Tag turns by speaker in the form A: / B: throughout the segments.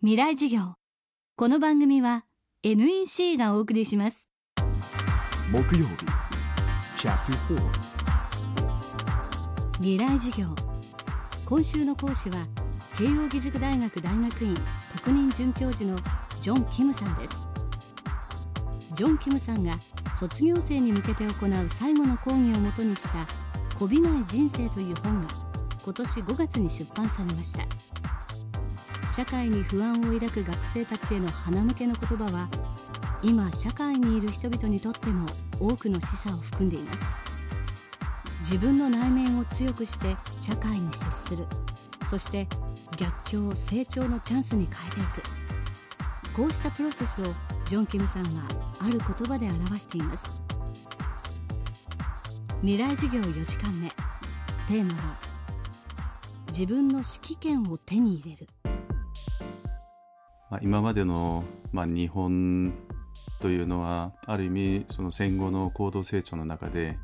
A: 未来授業。この番組は NEC がお送りします。
B: 木曜日。
A: 未来授業。今週の講師は慶應義塾大学大学院特任准教授のジョン・キムさんです。ジョン・キムさんが卒業生に向けて行う最後の講義をもとにした「こびない人生」という本が今年5月に出版されました社会に不安を抱く学生たちへの鼻向けの言葉は今社会にいる人々にとっても多くの示唆を含んでいます。自分の内面を強くして社会に接する。そして逆境成長のチャンスに変えていく。こうしたプロセスをジョン・キムさんはある言葉で表しています。未来授業4時間目。テーマは自分の指揮権を手に入れる。
C: まあ、今までの、まあ、日本というのはある意味その戦後の高度成長の中で、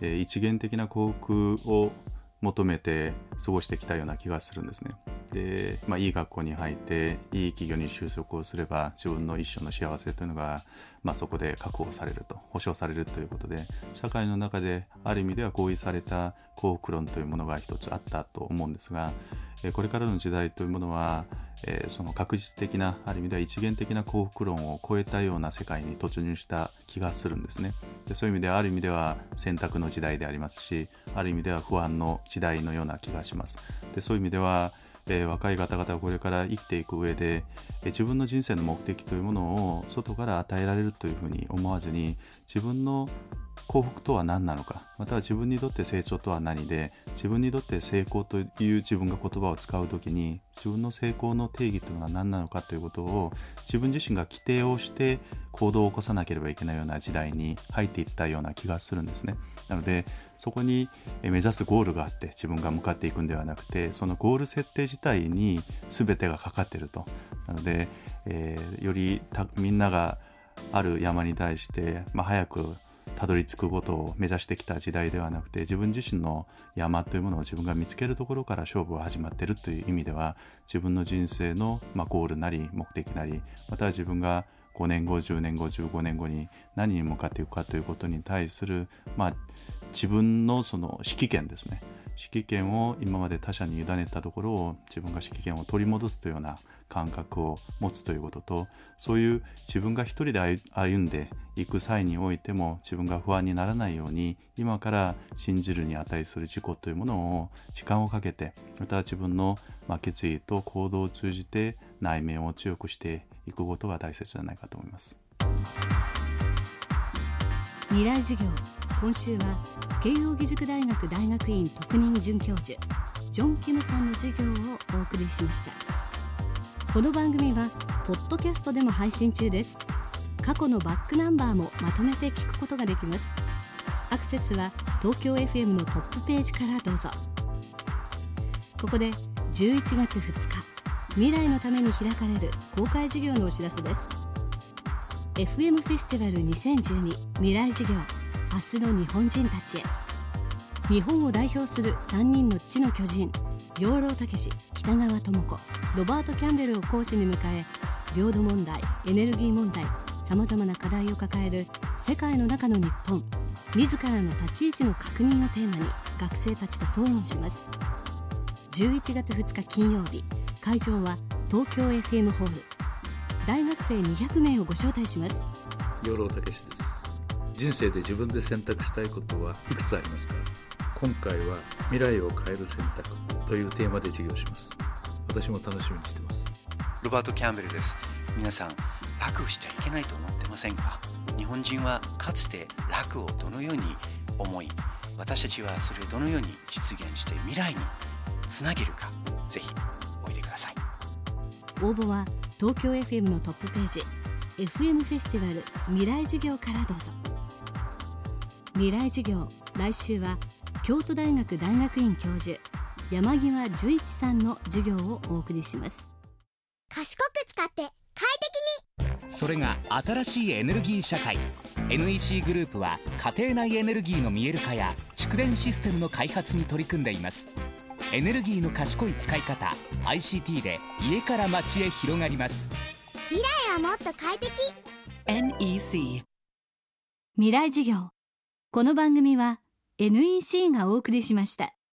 C: えー、一元的な幸福を求めて過ごしてきたような気がするんですね。で、まあ、いい学校に入っていい企業に就職をすれば自分の一生の幸せというのが、まあ、そこで確保されると保障されるということで社会の中である意味では合意された幸福論というものが一つあったと思うんですがこれからの時代というものはえ、その確実的なある意味では一元的な幸福論を超えたような世界に突入した気がするんですね。でそういう意味ではある意味では選択の時代でありますしある意味では不安の時代のような気がします。でそういう意味ではえー、若い方々はこれから生きていく上で、えー、自分の人生の目的というものを外から与えられるというふうに思わずに自分の幸福とは何なのかまたは自分にとって成長とは何で自分にとって成功という自分が言葉を使う時に自分の成功の定義というのは何なのかということを自分自身が規定をして行動を起こさなければいけないような時代に入っていったような気がするんですね。なのでそこに目指すゴールがあって自分が向かっていくんではなくてそのゴール設定自体に全てがかかっていると。なので、えー、よりみんながある山に対して、まあ、早くたどり着くことを目指してきた時代ではなくて自分自身の山というものを自分が見つけるところから勝負は始まってるという意味では自分の人生の、まあ、ゴールなり目的なりまたは自分が5年後10年後15年後に何に向かっていくかということに対する、まあ、自分のその指揮権ですね。指揮権を今まで他者に委ねたところを自分が指揮権を取り戻すというような感覚を持つということとそういう自分が一人で歩んでいく際においても自分が不安にならないように今から信じるに値する事故というものを時間をかけてまた自分の決意と行動を通じて内面を強くしていくことが大切じゃないかと思います。
A: 未来授業今週は慶應義塾大学大学院特任准教授ジョン・キムさんの授業をお送りしました。この番組はポッドキャストでも配信中です。過去のバックナンバーもまとめて聞くことができます。アクセスは東京 FM のトップページからどうぞ。ここで11月2日未来のために開かれる公開授業のお知らせです。FM フェスティバル2012未来授業。明日の日本人たちへ。日本を代表する3人の地の巨人養老孟司北川智子ロバート・キャンベルを講師に迎え領土問題エネルギー問題さまざまな課題を抱える世界の中の日本自らの立ち位置の確認をテーマに学生たちと討論します。11月2日金曜日会場は東京 FM ホール。大学生200名をご招待します。
D: 養老孟司です。人生で自分で選択したいことはいくつありますか？今回は未来を変える選択というテーマで授業します。私も楽しみにしてます。
E: ロバート・キャンベルです。皆さん楽しちゃいけないと思ってませんか？日本人はかつて楽をどのように思い私たちはそれをどのように実現して未来につなげるかぜひおいでください。
A: 応募は東京 FM のトップページ FM フェスティバル未来授業からどうぞ未来授業来週は京都大学大学院教授山際淳一さんの授業をお送りします。
F: 賢く使って快
B: 適に。それが新しいエネルギー社会。NEC グループは家庭内エネルギーの見える化や蓄電システムの開発に取り組んでいます。エネルギーの賢い使い方 ICT で家から街へ広がります。
F: 未来はもっと快適。
G: NEC
A: 未来事業。この番組は NEC がお送りしました。